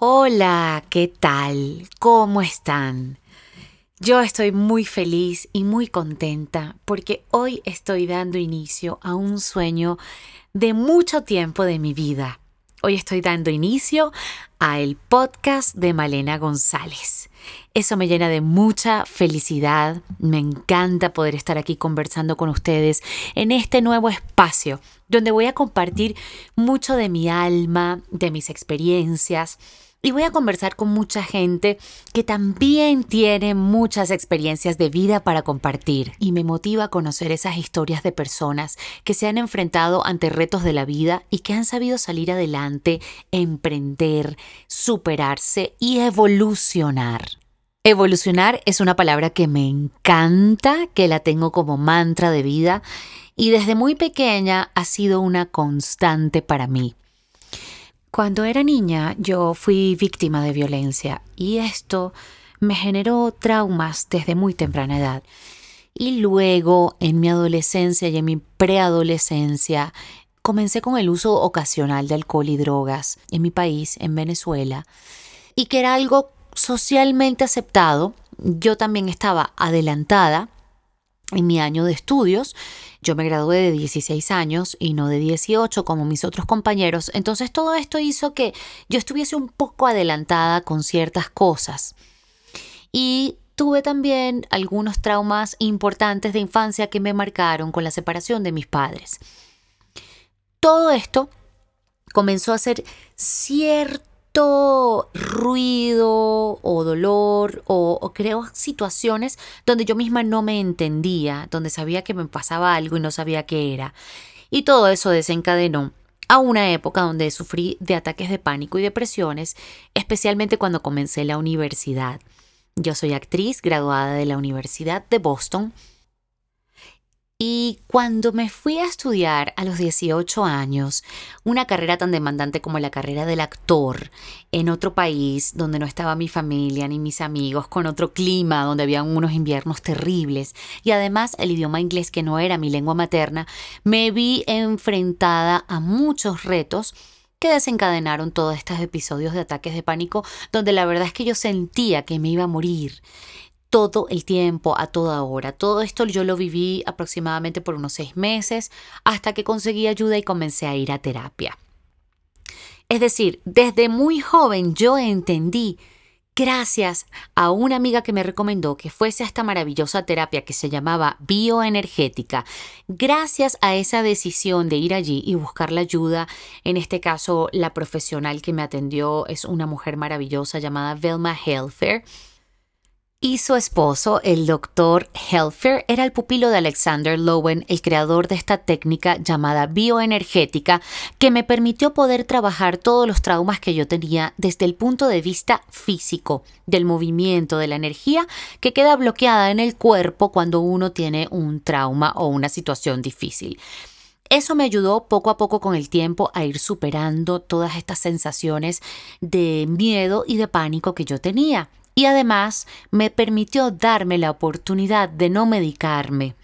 Hola, ¿qué tal? ¿Cómo están? Yo estoy muy feliz y muy contenta porque hoy estoy dando inicio a un sueño de mucho tiempo de mi vida. Hoy estoy dando inicio a el podcast de Malena González. Eso me llena de mucha felicidad. Me encanta poder estar aquí conversando con ustedes en este nuevo espacio donde voy a compartir mucho de mi alma, de mis experiencias y voy a conversar con mucha gente que también tiene muchas experiencias de vida para compartir. Y me motiva a conocer esas historias de personas que se han enfrentado ante retos de la vida y que han sabido salir adelante, emprender, superarse y evolucionar. Evolucionar es una palabra que me encanta, que la tengo como mantra de vida y desde muy pequeña ha sido una constante para mí. Cuando era niña yo fui víctima de violencia y esto me generó traumas desde muy temprana edad. Y luego, en mi adolescencia y en mi preadolescencia, comencé con el uso ocasional de alcohol y drogas en mi país, en Venezuela, y que era algo socialmente aceptado. Yo también estaba adelantada en mi año de estudios. Yo me gradué de 16 años y no de 18 como mis otros compañeros. Entonces todo esto hizo que yo estuviese un poco adelantada con ciertas cosas. Y tuve también algunos traumas importantes de infancia que me marcaron con la separación de mis padres. Todo esto comenzó a ser cierto ruido o dolor o, creo situaciones donde yo misma no me entendía, donde sabía que me pasaba algo y no sabía qué era. Y todo eso desencadenó a una época donde sufrí de ataques de pánico y depresiones, especialmente cuando comencé la universidad. Yo soy actriz graduada de la Universidad de Boston y cuando me fui a estudiar a los 18 años una carrera tan demandante como la carrera del actor en otro país donde no estaba mi familia ni mis amigos, con otro clima donde había unos inviernos terribles y además el idioma inglés que no era mi lengua materna, me vi enfrentada a muchos retos que desencadenaron todos estos episodios de ataques de pánico donde la verdad es que yo sentía que me iba a morir todo el tiempo, a toda hora. Todo esto yo lo viví aproximadamente por unos seis meses hasta que conseguí ayuda y comencé a ir a terapia. Es decir, desde muy joven yo entendí, gracias a una amiga que me recomendó que fuese a esta maravillosa terapia que se llamaba bioenergética, gracias a esa decisión de ir allí y buscar la ayuda, en este caso la profesional que me atendió es una mujer maravillosa llamada Velma Helfer, y su esposo, el doctor Helfer, era el pupilo de Alexander Lowen, el creador de esta técnica llamada bioenergética, que me permitió poder trabajar todos los traumas que yo tenía desde el punto de vista físico, del movimiento, de la energía que queda bloqueada en el cuerpo cuando uno tiene un trauma o una situación difícil. Eso me ayudó poco a poco con el tiempo a ir superando todas estas sensaciones de miedo y de pánico que yo tenía y además me permitió darme la oportunidad de no medicarme.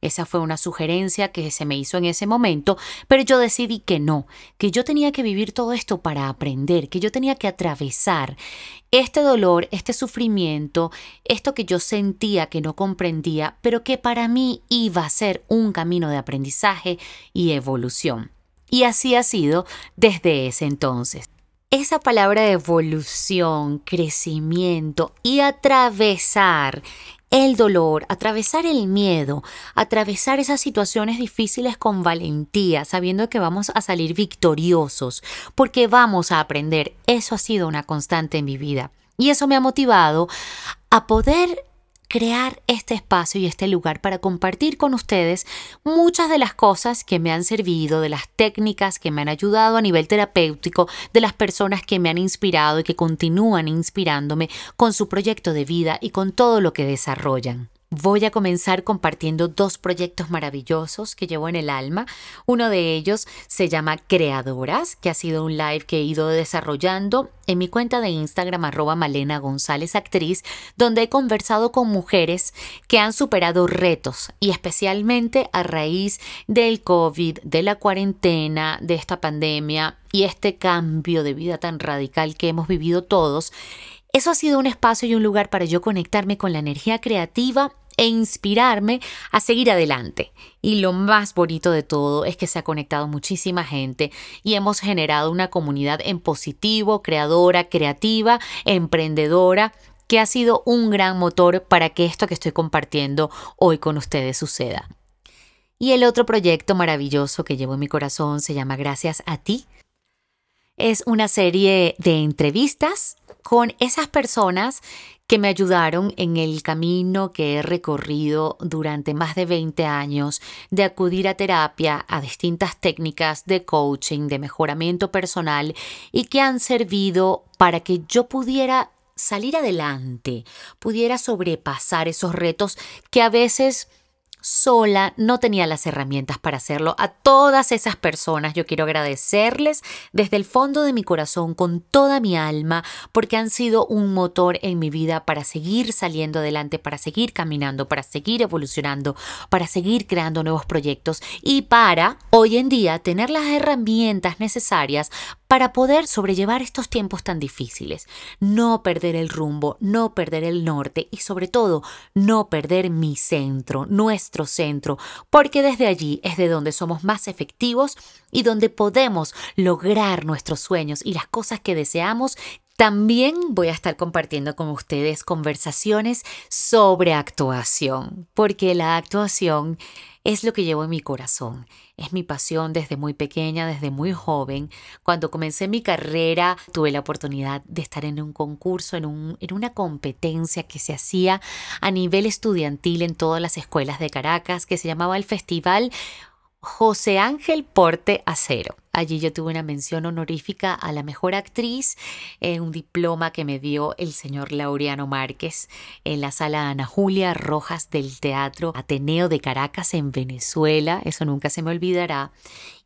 Esa fue una sugerencia que se me hizo en ese momento, pero yo decidí que no, que yo tenía que vivir todo esto para aprender, que yo tenía que atravesar este dolor, este sufrimiento, esto que yo sentía que no comprendía, pero que para mí iba a ser un camino de aprendizaje y evolución. Y así ha sido desde ese entonces esa palabra de evolución, crecimiento y atravesar el dolor, atravesar el miedo, atravesar esas situaciones difíciles con valentía, sabiendo que vamos a salir victoriosos, porque vamos a aprender. Eso ha sido una constante en mi vida. Y eso me ha motivado a poder crear este espacio y este lugar para compartir con ustedes muchas de las cosas que me han servido, de las técnicas que me han ayudado a nivel terapéutico, de las personas que me han inspirado y que continúan inspirándome con su proyecto de vida y con todo lo que desarrollan. Voy a comenzar compartiendo dos proyectos maravillosos que llevo en el alma. Uno de ellos se llama Creadoras, que ha sido un live que he ido desarrollando en mi cuenta de Instagram arroba Malena González Actriz, donde he conversado con mujeres que han superado retos y especialmente a raíz del COVID, de la cuarentena, de esta pandemia y este cambio de vida tan radical que hemos vivido todos. Eso ha sido un espacio y un lugar para yo conectarme con la energía creativa e inspirarme a seguir adelante. Y lo más bonito de todo es que se ha conectado muchísima gente y hemos generado una comunidad en positivo, creadora, creativa, emprendedora que ha sido un gran motor para que esto que estoy compartiendo hoy con ustedes suceda. Y el otro proyecto maravilloso que llevo en mi corazón se llama Gracias a ti. Es una serie de entrevistas con esas personas que me ayudaron en el camino que he recorrido durante más de 20 años de acudir a terapia, a distintas técnicas de coaching, de mejoramiento personal y que han servido para que yo pudiera salir adelante, pudiera sobrepasar esos retos que a veces sola, no tenía las herramientas para hacerlo. A todas esas personas yo quiero agradecerles desde el fondo de mi corazón, con toda mi alma, porque han sido un motor en mi vida para seguir saliendo adelante, para seguir caminando, para seguir evolucionando, para seguir creando nuevos proyectos y para hoy en día tener las herramientas necesarias para poder sobrellevar estos tiempos tan difíciles, no perder el rumbo, no perder el norte y sobre todo no perder mi centro, nuestro centro, porque desde allí es de donde somos más efectivos y donde podemos lograr nuestros sueños y las cosas que deseamos. También voy a estar compartiendo con ustedes conversaciones sobre actuación, porque la actuación es lo que llevo en mi corazón. Es mi pasión desde muy pequeña, desde muy joven. Cuando comencé mi carrera tuve la oportunidad de estar en un concurso, en, un, en una competencia que se hacía a nivel estudiantil en todas las escuelas de Caracas, que se llamaba el Festival José Ángel Porte Acero. Allí yo tuve una mención honorífica a la mejor actriz, eh, un diploma que me dio el señor Laureano Márquez en la sala Ana Julia Rojas del Teatro Ateneo de Caracas en Venezuela. Eso nunca se me olvidará.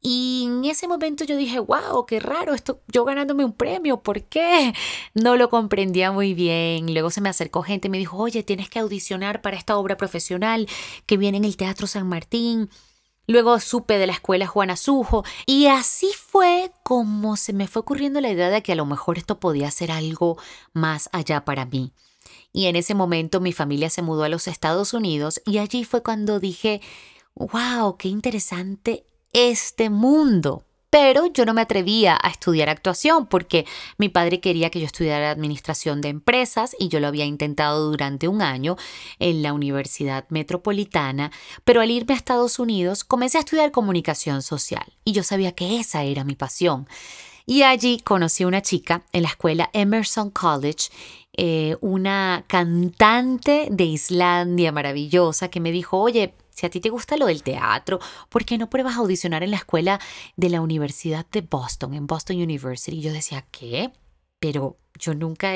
Y en ese momento yo dije, wow, qué raro, esto, yo ganándome un premio, ¿por qué? No lo comprendía muy bien. Luego se me acercó gente y me dijo, oye, tienes que audicionar para esta obra profesional que viene en el Teatro San Martín. Luego supe de la escuela Juana Sujo y así fue como se me fue ocurriendo la idea de que a lo mejor esto podía ser algo más allá para mí. Y en ese momento mi familia se mudó a los Estados Unidos y allí fue cuando dije, wow, qué interesante este mundo. Pero yo no me atrevía a estudiar actuación porque mi padre quería que yo estudiara administración de empresas y yo lo había intentado durante un año en la Universidad Metropolitana, pero al irme a Estados Unidos comencé a estudiar comunicación social y yo sabía que esa era mi pasión. Y allí conocí a una chica en la escuela Emerson College eh, una cantante de Islandia maravillosa que me dijo, oye, si a ti te gusta lo del teatro, ¿por qué no pruebas a audicionar en la escuela de la Universidad de Boston, en Boston University? Y yo decía, ¿qué? Pero yo nunca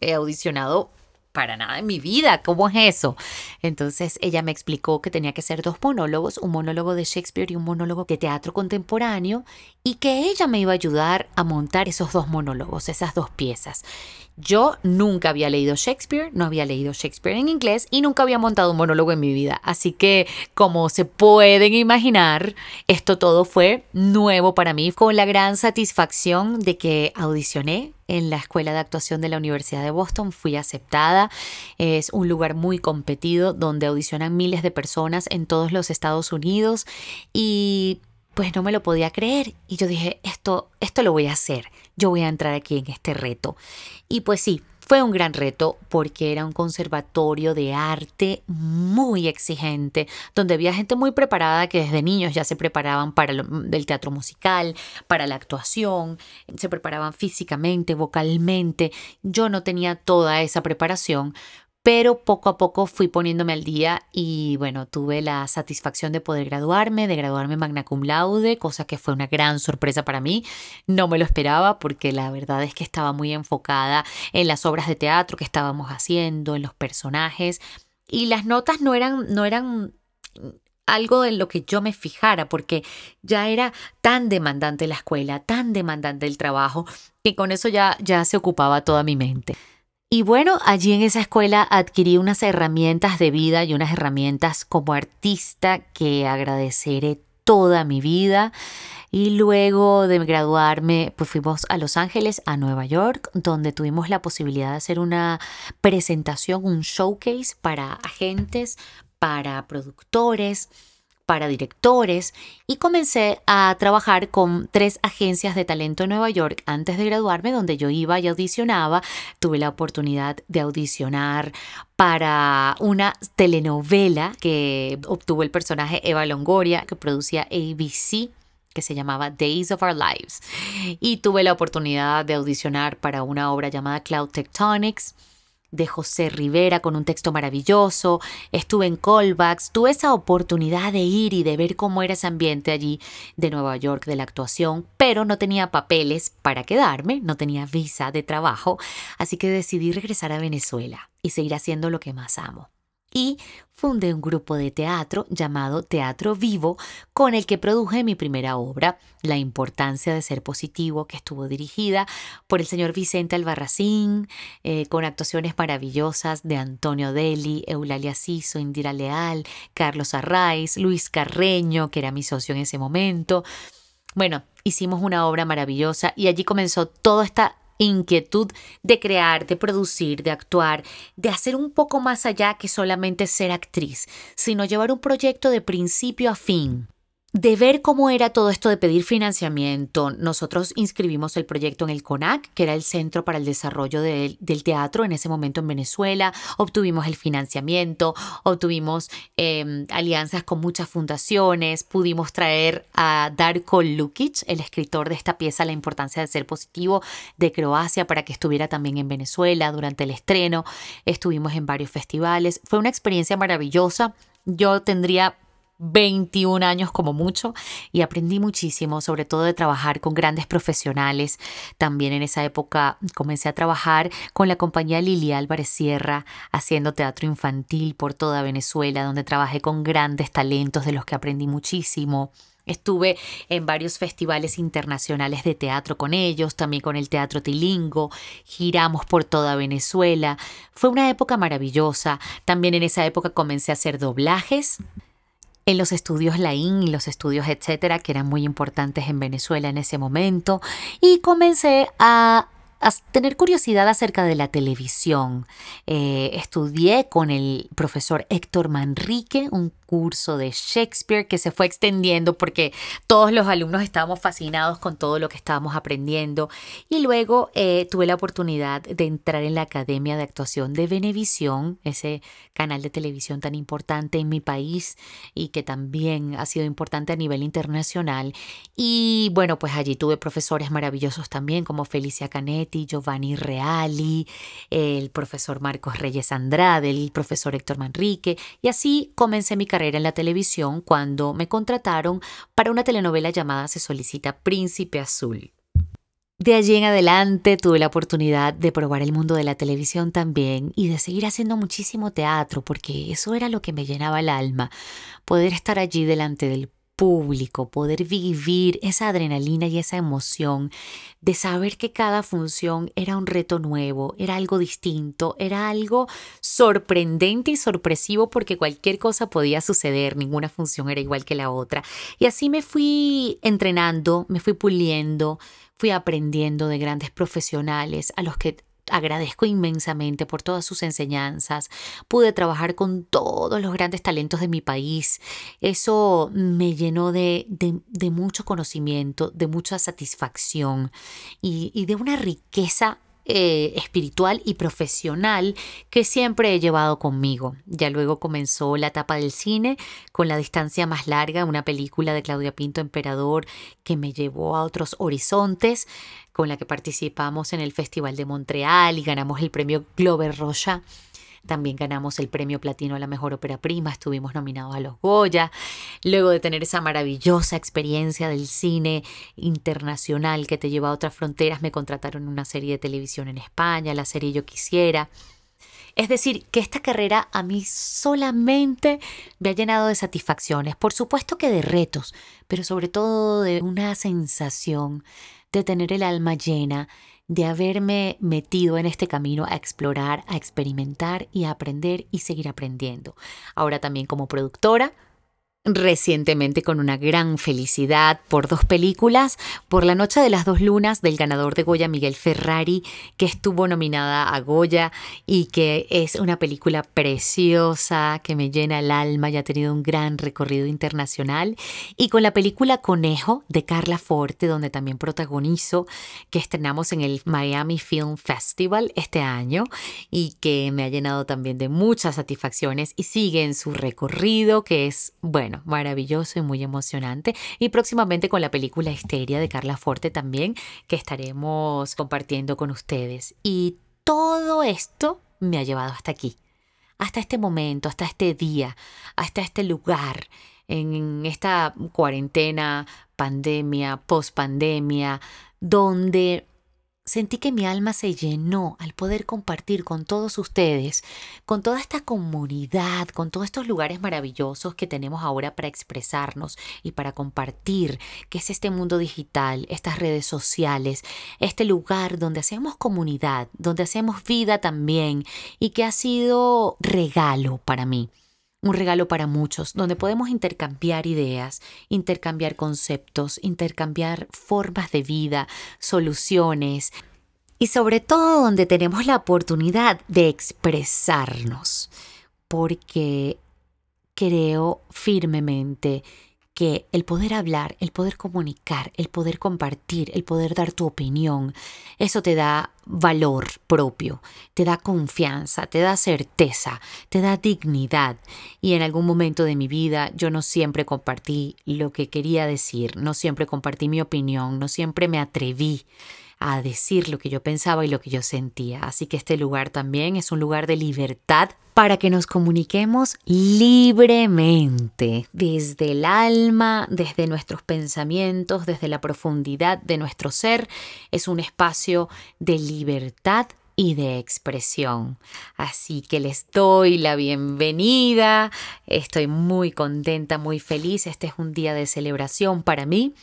he audicionado para nada en mi vida, ¿cómo es eso? Entonces ella me explicó que tenía que ser dos monólogos, un monólogo de Shakespeare y un monólogo de teatro contemporáneo, y que ella me iba a ayudar a montar esos dos monólogos, esas dos piezas. Yo nunca había leído Shakespeare, no había leído Shakespeare en inglés y nunca había montado un monólogo en mi vida. Así que, como se pueden imaginar, esto todo fue nuevo para mí, con la gran satisfacción de que audicioné en la Escuela de Actuación de la Universidad de Boston, fui aceptada. Es un lugar muy competido donde audicionan miles de personas en todos los Estados Unidos y pues no me lo podía creer y yo dije, esto, esto lo voy a hacer, yo voy a entrar aquí en este reto. Y pues sí, fue un gran reto porque era un conservatorio de arte muy exigente, donde había gente muy preparada que desde niños ya se preparaban para el teatro musical, para la actuación, se preparaban físicamente, vocalmente. Yo no tenía toda esa preparación, pero poco a poco fui poniéndome al día y bueno, tuve la satisfacción de poder graduarme, de graduarme magna cum laude, cosa que fue una gran sorpresa para mí. No me lo esperaba porque la verdad es que estaba muy enfocada en las obras de teatro que estábamos haciendo, en los personajes y las notas no eran, no eran algo en lo que yo me fijara, porque ya era tan demandante la escuela, tan demandante el trabajo, que con eso ya, ya se ocupaba toda mi mente. Y bueno, allí en esa escuela adquirí unas herramientas de vida y unas herramientas como artista que agradeceré toda mi vida. Y luego de graduarme, pues fuimos a Los Ángeles, a Nueva York, donde tuvimos la posibilidad de hacer una presentación, un showcase para agentes, para productores, para directores y comencé a trabajar con tres agencias de talento en Nueva York antes de graduarme donde yo iba y audicionaba. Tuve la oportunidad de audicionar para una telenovela que obtuvo el personaje Eva Longoria que producía ABC que se llamaba Days of Our Lives y tuve la oportunidad de audicionar para una obra llamada Cloud Tectonics de José Rivera con un texto maravilloso, estuve en callbacks, tuve esa oportunidad de ir y de ver cómo era ese ambiente allí de Nueva York de la actuación, pero no tenía papeles para quedarme, no tenía visa de trabajo, así que decidí regresar a Venezuela y seguir haciendo lo que más amo y fundé un grupo de teatro llamado Teatro Vivo con el que produje mi primera obra, La importancia de ser positivo, que estuvo dirigida por el señor Vicente Albarracín, eh, con actuaciones maravillosas de Antonio Deli, Eulalia Siso, Indira Leal, Carlos Arraiz, Luis Carreño, que era mi socio en ese momento. Bueno, hicimos una obra maravillosa y allí comenzó toda esta inquietud de crear, de producir, de actuar, de hacer un poco más allá que solamente ser actriz, sino llevar un proyecto de principio a fin de ver cómo era todo esto de pedir financiamiento, nosotros inscribimos el proyecto en el CONAC, que era el Centro para el Desarrollo del Teatro en ese momento en Venezuela, obtuvimos el financiamiento, obtuvimos em, alianzas con muchas fundaciones, pudimos traer a Darko Lukic, el escritor de esta pieza La importancia de ser positivo de Croacia, para que estuviera también en Venezuela durante el estreno, estuvimos en varios festivales, fue una experiencia maravillosa. Yo tendría 21 años como mucho y aprendí muchísimo, sobre todo de trabajar con grandes profesionales. También en esa época comencé a trabajar con la compañía Lili Álvarez Sierra, haciendo teatro infantil por toda Venezuela, donde trabajé con grandes talentos de los que aprendí muchísimo. Estuve en varios festivales internacionales de teatro con ellos, también con el Teatro Tilingo, giramos por toda Venezuela. Fue una época maravillosa. También en esa época comencé a hacer doblajes en los estudios Laín y los estudios etcétera, que eran muy importantes en Venezuela en ese momento, y comencé a tener curiosidad acerca de la televisión. Eh, estudié con el profesor Héctor Manrique un curso de Shakespeare que se fue extendiendo porque todos los alumnos estábamos fascinados con todo lo que estábamos aprendiendo. Y luego eh, tuve la oportunidad de entrar en la Academia de Actuación de Venevisión, ese canal de televisión tan importante en mi país y que también ha sido importante a nivel internacional. Y bueno, pues allí tuve profesores maravillosos también como Felicia Canet Giovanni Reali, el profesor Marcos Reyes Andrade, el profesor Héctor Manrique, y así comencé mi carrera en la televisión cuando me contrataron para una telenovela llamada Se solicita Príncipe Azul. De allí en adelante tuve la oportunidad de probar el mundo de la televisión también y de seguir haciendo muchísimo teatro porque eso era lo que me llenaba el alma, poder estar allí delante del público, poder vivir esa adrenalina y esa emoción de saber que cada función era un reto nuevo, era algo distinto, era algo sorprendente y sorpresivo porque cualquier cosa podía suceder, ninguna función era igual que la otra. Y así me fui entrenando, me fui puliendo, fui aprendiendo de grandes profesionales a los que agradezco inmensamente por todas sus enseñanzas. Pude trabajar con todos los grandes talentos de mi país. Eso me llenó de, de, mucho conocimiento, de mucha satisfacción y, y de una riqueza eh, espiritual y profesional que siempre he llevado conmigo. Ya luego comenzó la etapa del cine con La distancia más larga, una película de Claudia Pinto Emperador que me llevó a otros horizontes, con la que participamos en el Festival de Montreal y ganamos el premio Glover Rocha también ganamos el premio platino a la mejor ópera prima, estuvimos nominados a los Goya. Luego de tener esa maravillosa experiencia del cine internacional que te lleva a otras fronteras, me contrataron una serie de televisión en España, la serie Yo Quisiera. Es decir, que esta carrera a mí solamente me ha llenado de satisfacciones, por supuesto que de retos, pero sobre todo de una sensación de tener el alma llena, de haberme metido en este camino a explorar, a experimentar y a aprender y seguir aprendiendo. Ahora también como productora, recientemente con una gran felicidad por dos películas, por La Noche de las Dos Lunas del ganador de Goya Miguel Ferrari, que estuvo nominada a Goya y que es una película preciosa que me llena el alma y ha tenido un gran recorrido internacional, y con la película Conejo de Carla Forte, donde también protagonizo, que estrenamos en el Miami Film Festival este año y que me ha llenado también de muchas satisfacciones y sigue en su recorrido, que es, bueno, maravilloso y muy emocionante. Y próximamente con la película Histeria de Carla Forte también, que estaremos compartiendo con ustedes. Y todo esto me ha llevado hasta aquí, hasta este momento, hasta este día, hasta este lugar, en esta cuarentena, pandemia, pospandemia, donde Sentí que mi alma se llenó al poder compartir con todos ustedes, con toda esta comunidad, con todos estos lugares maravillosos que tenemos ahora para expresarnos y para compartir, que es este mundo digital, estas redes sociales, este lugar donde hacemos comunidad, donde hacemos vida también y que ha sido regalo para mí un regalo para muchos, donde podemos intercambiar ideas, intercambiar conceptos, intercambiar formas de vida, soluciones y sobre todo donde tenemos la oportunidad de expresarnos, porque creo firmemente que el poder hablar, el poder comunicar, el poder compartir, el poder dar tu opinión, eso te da valor propio, te da confianza, te da certeza, te da dignidad. Y en algún momento de mi vida yo no siempre compartí lo que quería decir, no siempre compartí mi opinión, no siempre me atreví a decir lo que yo pensaba y lo que yo sentía. Así que este lugar también es un lugar de libertad para que nos comuniquemos libremente, desde el alma, desde nuestros pensamientos, desde la profundidad de nuestro ser. Es un espacio de libertad y de expresión. Así que les doy la bienvenida. Estoy muy contenta, muy feliz. Este es un día de celebración para mí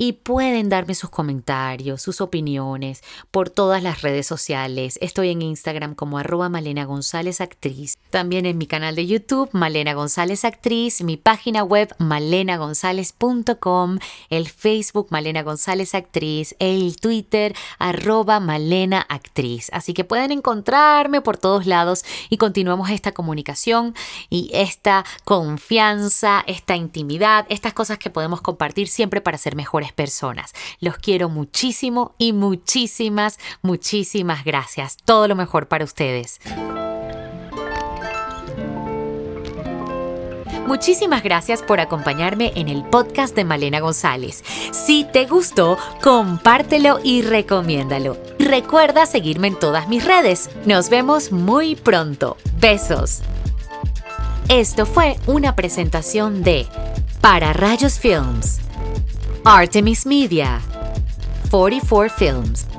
y pueden darme sus comentarios, sus opiniones por todas las redes sociales. Estoy en Instagram como arroba Malena González Actriz, también en mi canal de YouTube Malena González Actriz, mi página web malenagonzález.com, el Facebook Malena González Actriz, el Twitter arroba Malena Actriz. Así que pueden encontrarme por todos lados y continuamos esta comunicación y esta confianza, esta intimidad, estas cosas que podemos compartir siempre para ser mejores personas. Los quiero muchísimo y muchísimas, muchísimas gracias. Todo lo mejor para ustedes. Muchísimas gracias por acompañarme en el podcast de Malena González. Si te gustó, compártelo y recomiéndalo. Recuerda seguirme en todas mis redes. Nos vemos muy pronto. Besos. Esto fue una presentación de Para Rayos Films. Artemis Media, 44 Films.